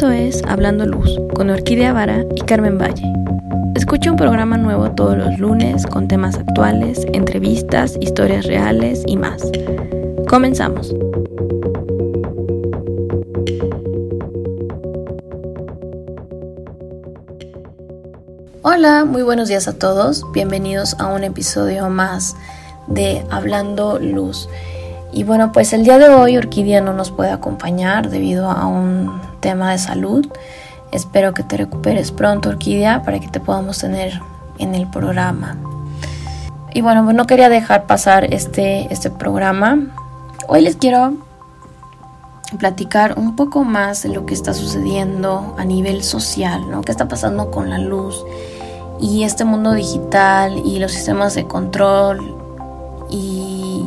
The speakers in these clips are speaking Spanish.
Esto es Hablando Luz con Orquídea Vara y Carmen Valle. Escucha un programa nuevo todos los lunes con temas actuales, entrevistas, historias reales y más. Comenzamos. Hola, muy buenos días a todos. Bienvenidos a un episodio más de Hablando Luz. Y bueno, pues el día de hoy Orquídea no nos puede acompañar debido a un tema de salud. Espero que te recuperes pronto, Orquídea, para que te podamos tener en el programa. Y bueno, pues no quería dejar pasar este, este programa. Hoy les quiero platicar un poco más de lo que está sucediendo a nivel social, ¿no? ¿Qué está pasando con la luz y este mundo digital y los sistemas de control y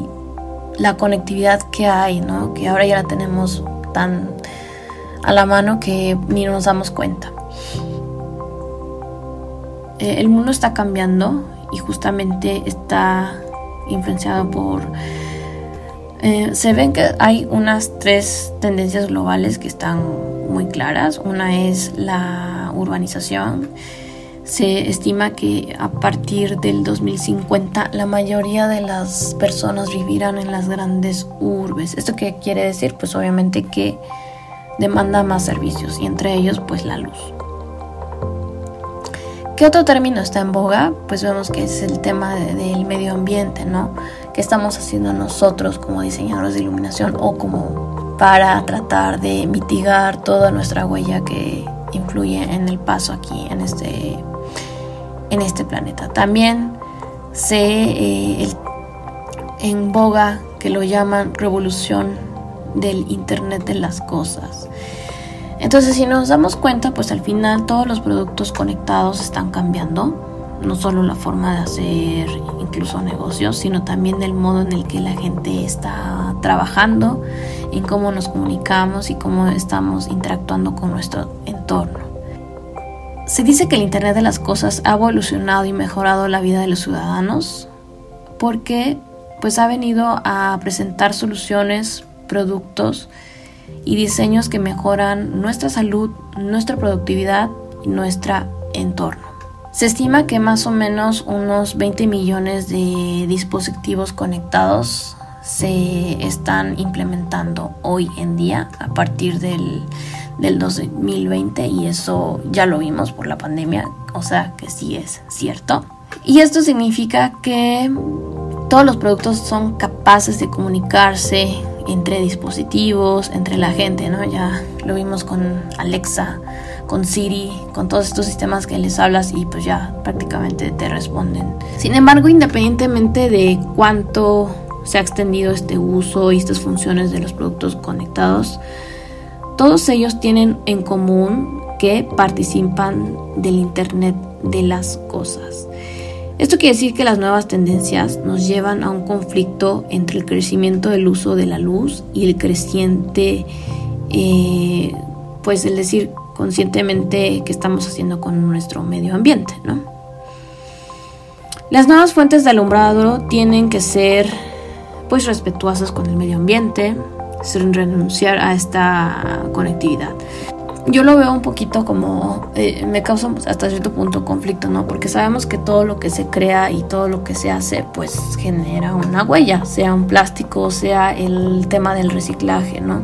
la conectividad que hay, ¿no? Que ahora ya la tenemos tan a la mano que ni nos damos cuenta. Eh, el mundo está cambiando y justamente está influenciado por... Eh, se ven que hay unas tres tendencias globales que están muy claras. Una es la urbanización, se estima que a partir del 2050 la mayoría de las personas vivirán en las grandes urbes. ¿Esto qué quiere decir? Pues obviamente que demanda más servicios y entre ellos pues la luz. ¿Qué otro término está en boga? Pues vemos que es el tema del medio ambiente, ¿no? ¿Qué estamos haciendo nosotros como diseñadores de iluminación o como para tratar de mitigar toda nuestra huella que influye en el paso aquí en este en este planeta. También se eh, en boga que lo llaman revolución del Internet de las Cosas. Entonces, si nos damos cuenta, pues al final todos los productos conectados están cambiando. No solo la forma de hacer incluso negocios, sino también el modo en el que la gente está trabajando, en cómo nos comunicamos y cómo estamos interactuando con nuestro entorno. Se dice que el Internet de las Cosas ha evolucionado y mejorado la vida de los ciudadanos porque pues ha venido a presentar soluciones, productos y diseños que mejoran nuestra salud, nuestra productividad y nuestro entorno. Se estima que más o menos unos 20 millones de dispositivos conectados se están implementando hoy en día a partir del del 2020 y eso ya lo vimos por la pandemia, o sea que sí es cierto. Y esto significa que todos los productos son capaces de comunicarse entre dispositivos, entre la gente, ¿no? Ya lo vimos con Alexa, con Siri, con todos estos sistemas que les hablas y pues ya prácticamente te responden. Sin embargo, independientemente de cuánto se ha extendido este uso y estas funciones de los productos conectados, todos ellos tienen en común que participan del Internet de las cosas. Esto quiere decir que las nuevas tendencias nos llevan a un conflicto entre el crecimiento del uso de la luz y el creciente, eh, pues el decir conscientemente que estamos haciendo con nuestro medio ambiente, ¿no? Las nuevas fuentes de alumbrado tienen que ser pues respetuosas con el medio ambiente, sin renunciar a esta conectividad. Yo lo veo un poquito como, eh, me causa hasta cierto punto conflicto, ¿no? Porque sabemos que todo lo que se crea y todo lo que se hace, pues genera una huella, sea un plástico, sea el tema del reciclaje, ¿no?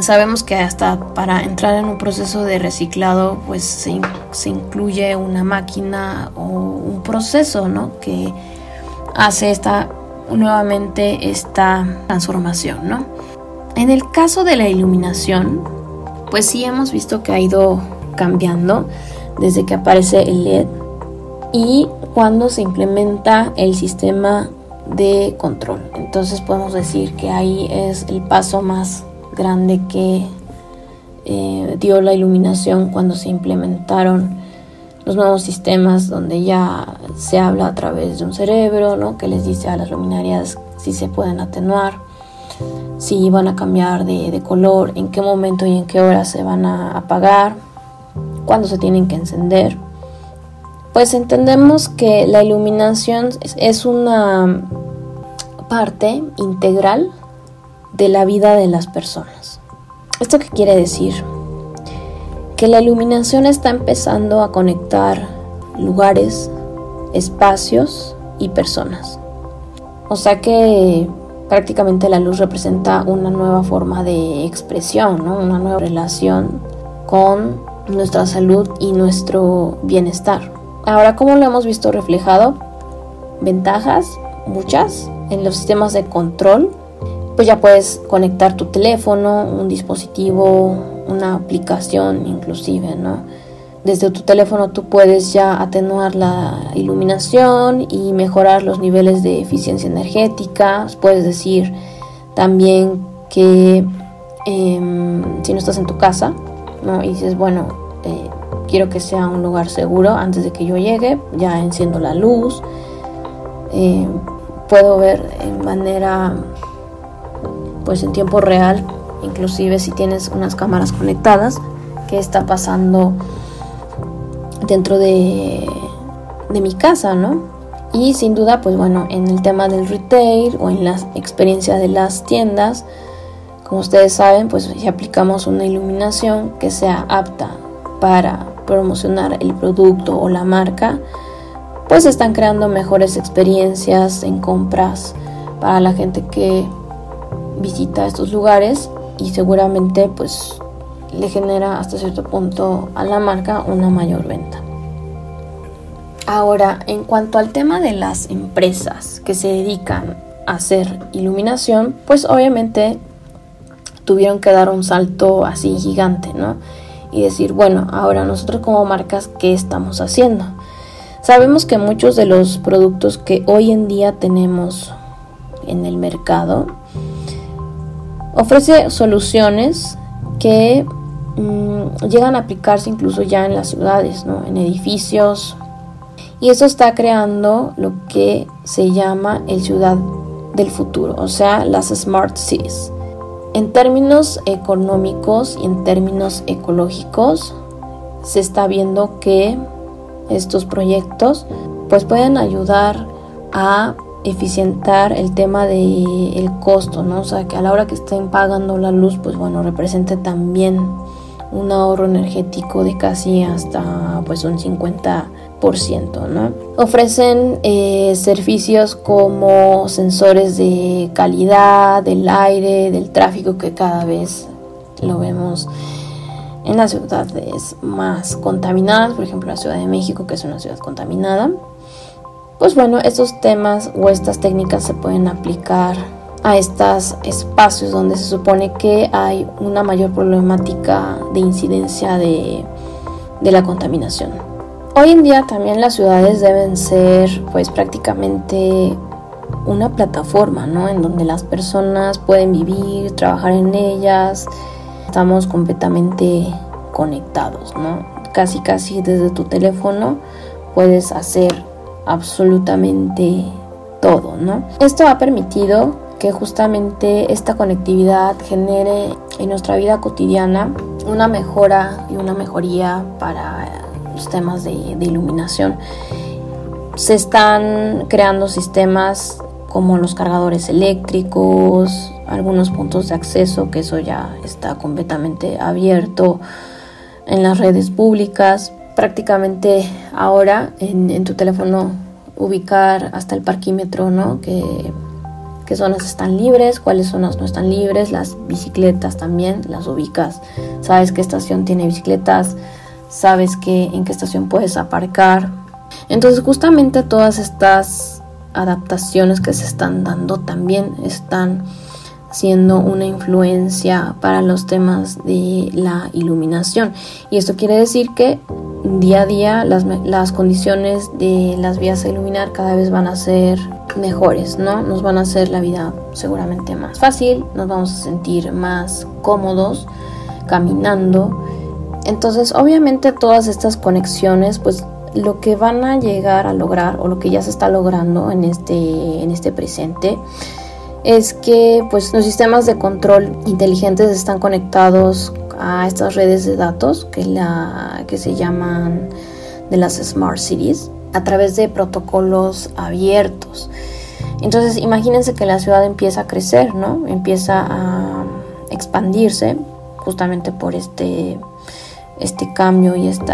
Sabemos que hasta para entrar en un proceso de reciclado, pues se, se incluye una máquina o un proceso, ¿no? Que hace esta nuevamente esta transformación, ¿no? En el caso de la iluminación, pues sí hemos visto que ha ido cambiando desde que aparece el LED y cuando se implementa el sistema de control. Entonces podemos decir que ahí es el paso más grande que eh, dio la iluminación cuando se implementaron los nuevos sistemas donde ya se habla a través de un cerebro, ¿no? que les dice a las luminarias si se pueden atenuar, si van a cambiar de, color, en qué momento y en qué hora se van a apagar, cuándo se tienen que encender. Pues entendemos que la iluminación es una parte integral de la vida de las personas. ¿Esto qué quiere decir? que la iluminación está empezando a conectar lugares, espacios y personas. O sea que prácticamente la luz representa una nueva forma de expresión, una nueva relación con nuestra salud y nuestro bienestar. Ahora, ¿cómo lo hemos visto reflejado? Ventajas, muchas, en los sistemas de control. Pues ya puedes conectar tu teléfono, un dispositivo, una aplicación inclusive, ¿no? Desde tu teléfono tú puedes ya atenuar la iluminación y mejorar los niveles de eficiencia energética. Puedes decir también que em, si no estás en tu casa, ¿no? Y dices, bueno, eh, quiero que sea un lugar seguro antes de que yo llegue, ya enciendo la luz, eh, puedo ver en manera, pues en tiempo real, inclusive si tienes unas cámaras conectadas, qué está pasando dentro de, de mi casa, ¿no? Y sin duda, pues bueno, en el tema del retail o en la experiencia de las tiendas, como ustedes saben, pues si aplicamos una iluminación que sea apta para promocionar el producto o la marca, pues están creando mejores experiencias en compras para la gente que visita estos lugares y seguramente pues le genera hasta cierto punto a la marca una mayor venta. Ahora, en cuanto al tema de las empresas que se dedican a hacer iluminación, pues obviamente tuvieron que dar un salto así gigante, ¿no? y decir, bueno, ahora nosotros como marcas, ¿qué estamos haciendo? Sabemos que muchos de los productos que hoy en día tenemos en el mercado ofrece soluciones que mm, llegan a aplicarse incluso ya en las ciudades, ¿no? en edificios. Y eso está creando lo que se llama el ciudad del futuro, o sea, las smart cities. En términos económicos y en términos ecológicos, se está viendo que estos proyectos pues pueden ayudar a eficientar el tema del el costo, ¿no? O sea, que a la hora que estén pagando la luz, pues bueno, represente también un ahorro energético de casi hasta pues un 50 ¿no? Ofrecen eh, servicios como sensores de calidad del aire, del tráfico que cada vez lo vemos en las ciudades más contaminadas, por ejemplo la Ciudad de México que es una ciudad contaminada. Pues bueno, estos temas o estas técnicas se pueden aplicar a estos espacios donde se supone que hay una mayor problemática de incidencia de, de la contaminación. Hoy en día también las ciudades deben ser pues prácticamente una plataforma, ¿no? En donde las personas pueden vivir, trabajar en ellas. Estamos completamente conectados, ¿no? Casi casi desde tu teléfono puedes hacer absolutamente todo, ¿no? Esto ha permitido que justamente esta conectividad genere en nuestra vida cotidiana una mejora y una mejoría para los temas de, iluminación. Se están creando sistemas como los cargadores eléctricos, algunos puntos de acceso, que eso ya está completamente abierto en las redes públicas. Prácticamente ahora en, tu teléfono ubicar hasta el parquímetro, ¿no? Qué zonas están libres, cuáles zonas no están libres, las bicicletas también las ubicas, sabes qué estación tiene bicicletas, sabes en qué estación puedes aparcar. Entonces justamente todas estas adaptaciones que se están dando también están siendo una influencia para los temas de la iluminación. Y esto quiere decir que día a día las, las, condiciones de las vías a iluminar cada vez van a ser mejores, ¿no? Nos van a hacer la vida seguramente más fácil, nos vamos a sentir más cómodos caminando entonces, obviamente todas estas conexiones, pues lo que van a llegar a lograr o lo que ya se está logrando en este, en este presente es que pues los sistemas de control inteligentes están conectados a estas redes de datos que, la, que se llaman de las Smart Cities a través de protocolos abiertos. Entonces imagínense que la ciudad empieza a crecer, ¿no? Empieza a expandirse justamente por este este cambio y este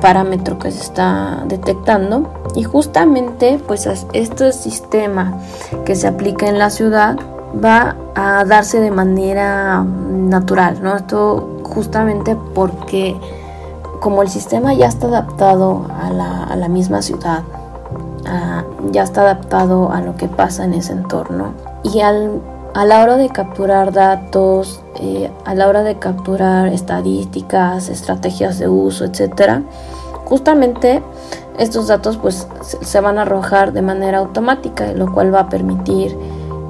parámetro que se está detectando y justamente pues este sistema que se aplica en la ciudad va a darse de manera natural, ¿no? Esto justamente porque como el sistema ya está adaptado a la, misma ciudad, ya está adaptado a lo que pasa en ese entorno y al, a la hora de capturar datos, eh, a la hora de capturar estadísticas, estrategias de uso, etcétera, justamente estos datos pues se van a arrojar de manera automática, lo cual va a permitir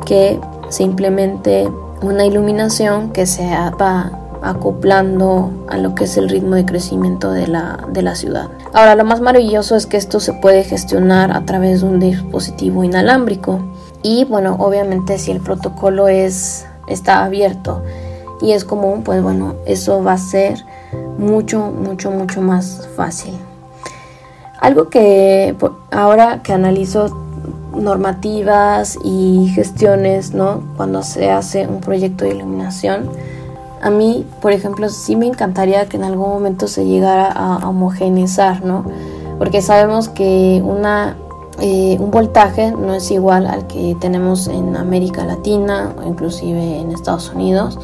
que se implemente una iluminación que se va acoplando a lo que es el ritmo de crecimiento de la, de la ciudad. Ahora, lo más maravilloso es que esto se puede gestionar a través de un dispositivo inalámbrico. Y bueno, obviamente si el protocolo es, está abierto y es común, pues bueno, eso va a ser mucho, mucho, mucho más fácil. Algo que ahora que analizo normativas y gestiones, ¿no? Cuando se hace un proyecto de iluminación. A mí, por ejemplo, sí me encantaría que en algún momento se llegara a homogeneizar, ¿no? Porque sabemos que una, eh, un voltaje no es igual al que tenemos en América Latina o inclusive en Estados Unidos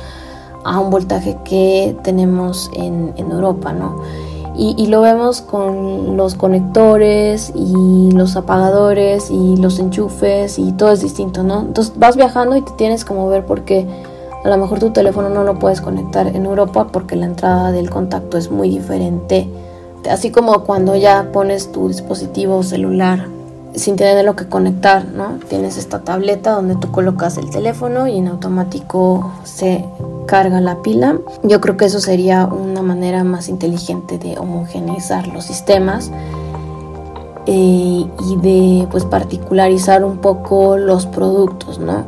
a un voltaje que tenemos en, en Europa, ¿no? Y, lo vemos con los conectores y los apagadores y los enchufes y todo es distinto, ¿no? Entonces vas viajando y te tienes como ver por qué a lo mejor tu teléfono no lo puedes conectar en Europa porque la entrada del contacto es muy diferente. Así como cuando ya pones tu dispositivo celular sin tener lo que conectar, ¿no? Tienes esta tableta donde tú colocas el teléfono y en automático se carga la pila. Yo creo que eso sería una manera más inteligente de homogeneizar los sistemas eh, y de pues particularizar un poco los productos, ¿no?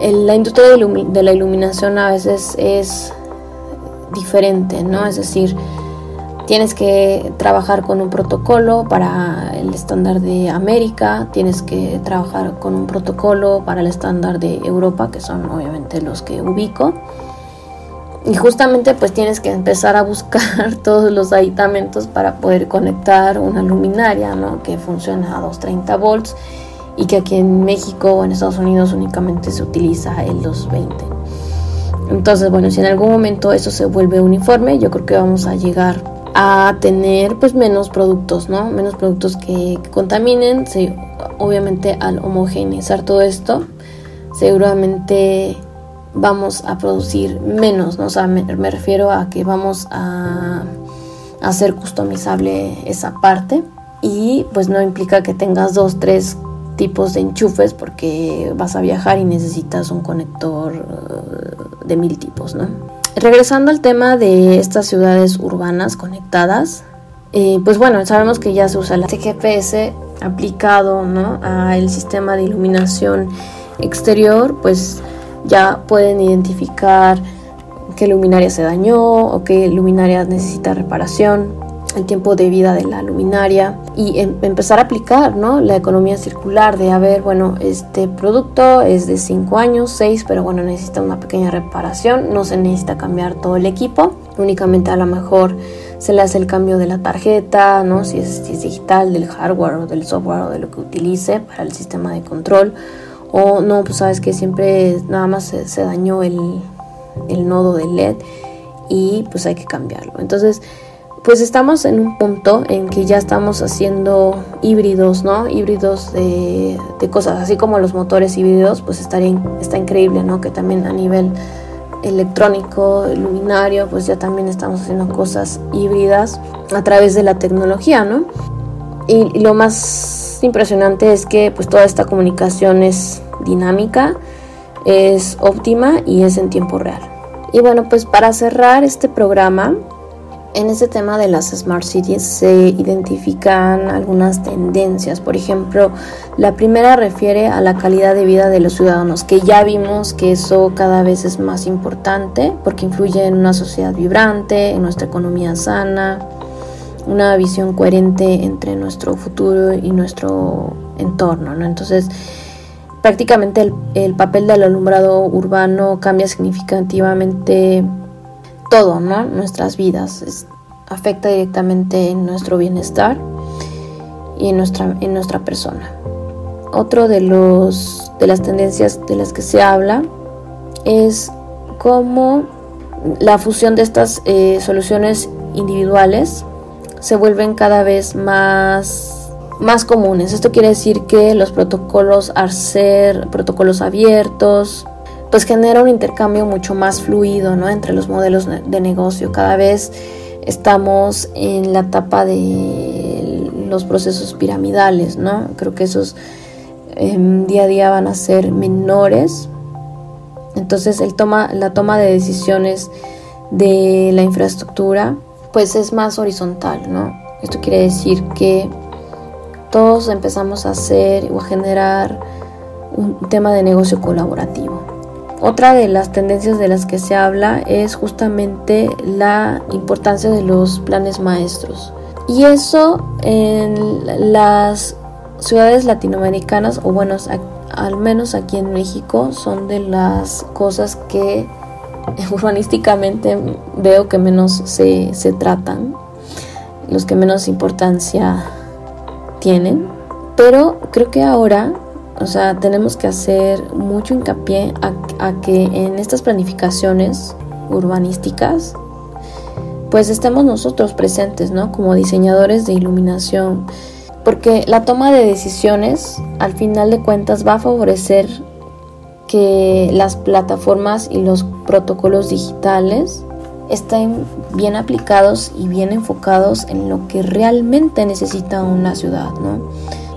la industria de, la iluminación a veces es diferente, ¿no? Es decir, tienes que trabajar con un protocolo para el estándar de América, tienes que trabajar con un protocolo para el estándar de Europa, que son obviamente los que ubico. Y justamente pues tienes que empezar a buscar todos los aditamentos para poder conectar una luminaria, ¿no? Que funciona a 230 volts y que aquí en México o en Estados Unidos únicamente se utiliza el 220. Entonces, bueno, si en algún momento eso se vuelve uniforme, yo creo que vamos a llegar a tener pues menos productos, ¿no? Menos productos que, contaminen. obviamente al homogeneizar todo esto, seguramente vamos a producir menos, ¿no? O me, refiero a que vamos a hacer customizable esa parte y pues no implica que tengas dos, tres tipos de enchufes porque vas a viajar y necesitas un conector uh, de mil tipos, ¿no? Regresando al tema de estas ciudades urbanas conectadas, eh, pues bueno, sabemos que ya se usa el GPS aplicado ¿no? al sistema de iluminación exterior, pues ya pueden identificar qué luminaria se dañó o qué luminaria necesita reparación, el tiempo de vida de la luminaria y em, empezar a aplicar ¿no? la economía circular de, a ver, bueno, este producto es de 5 años, 6, pero bueno, necesita una pequeña reparación, no se necesita cambiar todo el equipo, únicamente a lo mejor se le hace el cambio de la tarjeta, ¿no? si, es, si es digital, del hardware o del software o de lo que utilice para el sistema de control o no, pues sabes que siempre nada más se, dañó el, nodo del LED y pues hay que cambiarlo. Entonces, pues estamos en un punto en que ya estamos haciendo híbridos, ¿no? Híbridos de, cosas, así como los motores híbridos, pues estaría, está increíble, ¿no? Que también a nivel electrónico, luminario, pues ya también estamos haciendo cosas híbridas a través de la tecnología, ¿no? y lo más impresionante es que pues toda esta comunicación es dinámica, es óptima y es en tiempo real. Y bueno, pues para cerrar este programa, en este tema de las Smart Cities se identifican algunas tendencias. Por ejemplo, la primera refiere a la calidad de vida de los ciudadanos, que ya vimos que eso cada vez es más importante porque influye en una sociedad vibrante, en nuestra economía sana, una visión coherente entre nuestro futuro y nuestro entorno, ¿no? Entonces, prácticamente el, papel del alumbrado urbano cambia significativamente todo, ¿no? Nuestras vidas. afecta directamente en nuestro bienestar y en nuestra, en nuestra persona. Otro de, los, de las tendencias de las que se habla es cómo la fusión de estas eh, soluciones individuales se vuelven cada vez más, más comunes. Esto quiere decir que los protocolos al ser protocolos abiertos, pues genera un intercambio mucho más fluido ¿no? entre los modelos de negocio. Cada vez estamos en la etapa de los procesos piramidales, ¿no? Creo que esos em, día a día van a ser menores. Entonces el toma, la toma de decisiones de la infraestructura pues es más horizontal, ¿no? Esto quiere decir que todos empezamos a hacer o a generar un tema de negocio colaborativo. Otra de las tendencias de las que se habla es justamente la importancia de los planes maestros. Y eso en las ciudades latinoamericanas, o bueno, al menos aquí en México, son de las cosas que urbanísticamente veo que menos se, se tratan, los que menos importancia tienen. Pero creo que ahora, o sea, tenemos que hacer mucho hincapié a, que en estas planificaciones urbanísticas, pues estemos nosotros presentes, ¿no? Como diseñadores de iluminación. Porque la toma de decisiones, al final de cuentas, va a favorecer que las plataformas y los protocolos digitales estén bien aplicados y bien enfocados en lo que realmente necesita una ciudad, ¿no?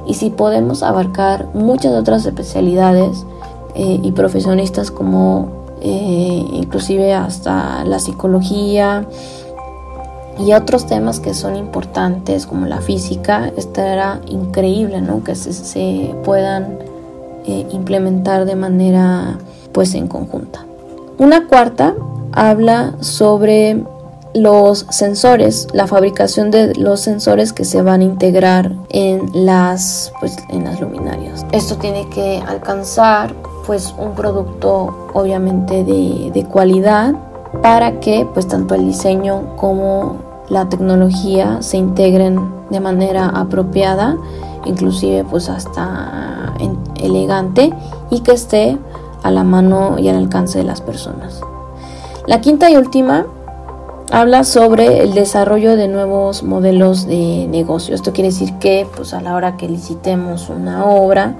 Y si podemos abarcar muchas otras especialidades eh, y profesionistas como eh, inclusive hasta la psicología y otros temas que son importantes como la física, estará increíble, ¿no? Que se, se puedan eh, implementar de manera pues en conjunta. Una cuarta habla sobre los sensores, la fabricación de los sensores que se van a integrar en las, pues, en las luminarias. Esto tiene que alcanzar pues un producto obviamente de, de cualidad para que pues tanto el diseño como la tecnología se integren de manera apropiada, inclusive pues hasta elegante y que esté a la mano y al alcance de las personas. La quinta y última habla sobre el desarrollo de nuevos modelos de negocio. Esto quiere decir que pues a la hora que licitemos una obra,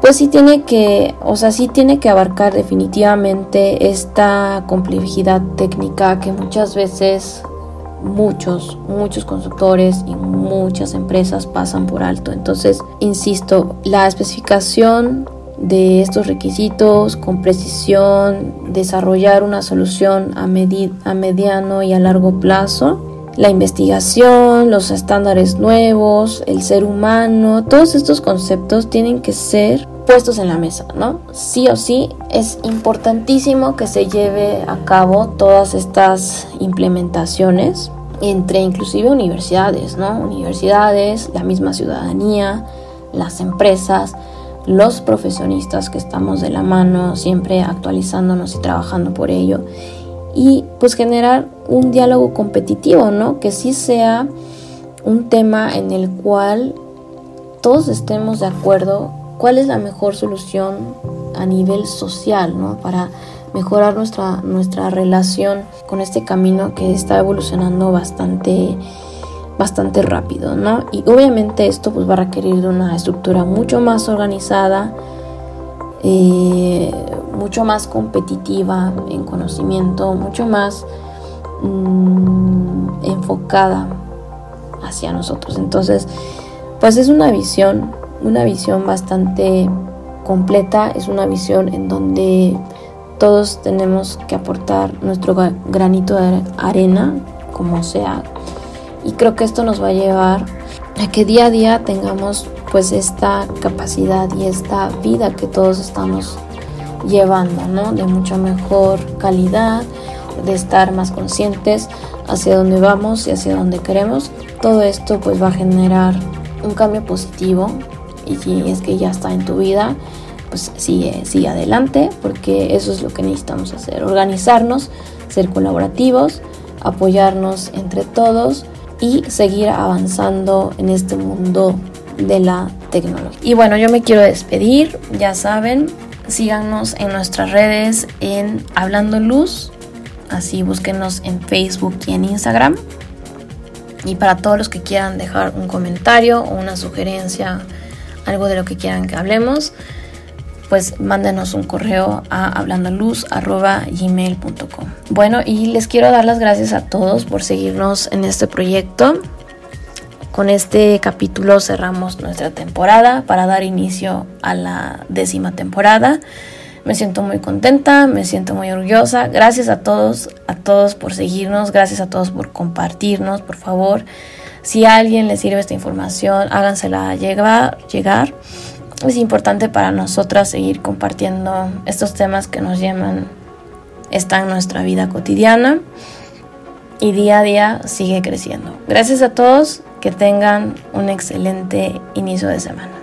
pues sí tiene que, o sea, sí tiene que abarcar definitivamente esta complejidad técnica que muchas veces muchos, muchos constructores y muchas empresas pasan por alto. Entonces, insisto, la especificación de estos requisitos con precisión, desarrollar una solución a, a mediano y a largo plazo, la investigación, los estándares nuevos, el ser humano, todos estos conceptos tienen que ser puestos en la mesa, ¿no? Sí o sí es importantísimo que se lleve a cabo todas estas implementaciones entre inclusive universidades, ¿no? Universidades, la misma ciudadanía, las empresas, los profesionistas que estamos de la mano, siempre actualizándonos y trabajando por ello. Y pues generar un diálogo competitivo, ¿no? Que sí sea un tema en el cual todos estemos de acuerdo cuál es la mejor solución a nivel social, ¿no? Para mejorar nuestra, nuestra relación con este camino que está evolucionando bastante bastante rápido, ¿no? Y obviamente esto pues va a requerir de una estructura mucho más organizada, eh, mucho más competitiva en conocimiento, mucho más mm, enfocada hacia nosotros. Entonces, pues es una visión, una visión bastante completa, es una visión en donde todos tenemos que aportar nuestro granito de arena, como sea, y creo que esto nos va a llevar a que día a día tengamos pues esta capacidad y esta vida que todos estamos llevando, ¿no? De mucha mejor calidad, de estar más conscientes hacia dónde vamos y hacia dónde queremos. Todo esto pues va a generar un cambio positivo y si es que ya está en tu vida, pues sigue, sigue adelante, porque eso es lo que necesitamos hacer, organizarnos, ser colaborativos, apoyarnos entre todos y seguir avanzando en este mundo de la tecnología. Y bueno, yo me quiero despedir, ya saben, síganos en nuestras redes en Hablando Luz, así búsquenos en Facebook y en Instagram. Y para todos los que quieran dejar un comentario o una sugerencia, algo de lo que quieran que hablemos, pues mándenos un correo a hablandoluz.gmail.com. Bueno, y les quiero dar las gracias a todos por seguirnos en este proyecto. Con este capítulo cerramos nuestra temporada para dar inicio a la décima temporada. Me siento muy contenta, me siento muy orgullosa. Gracias a todos, a todos por seguirnos, gracias a todos por compartirnos, por favor. Si a alguien le sirve esta información, hágansela llegar. llegar es importante para nosotras seguir compartiendo estos temas que nos llaman, están en nuestra vida cotidiana y día a día sigue creciendo. Gracias a todos, que tengan un excelente inicio de semana.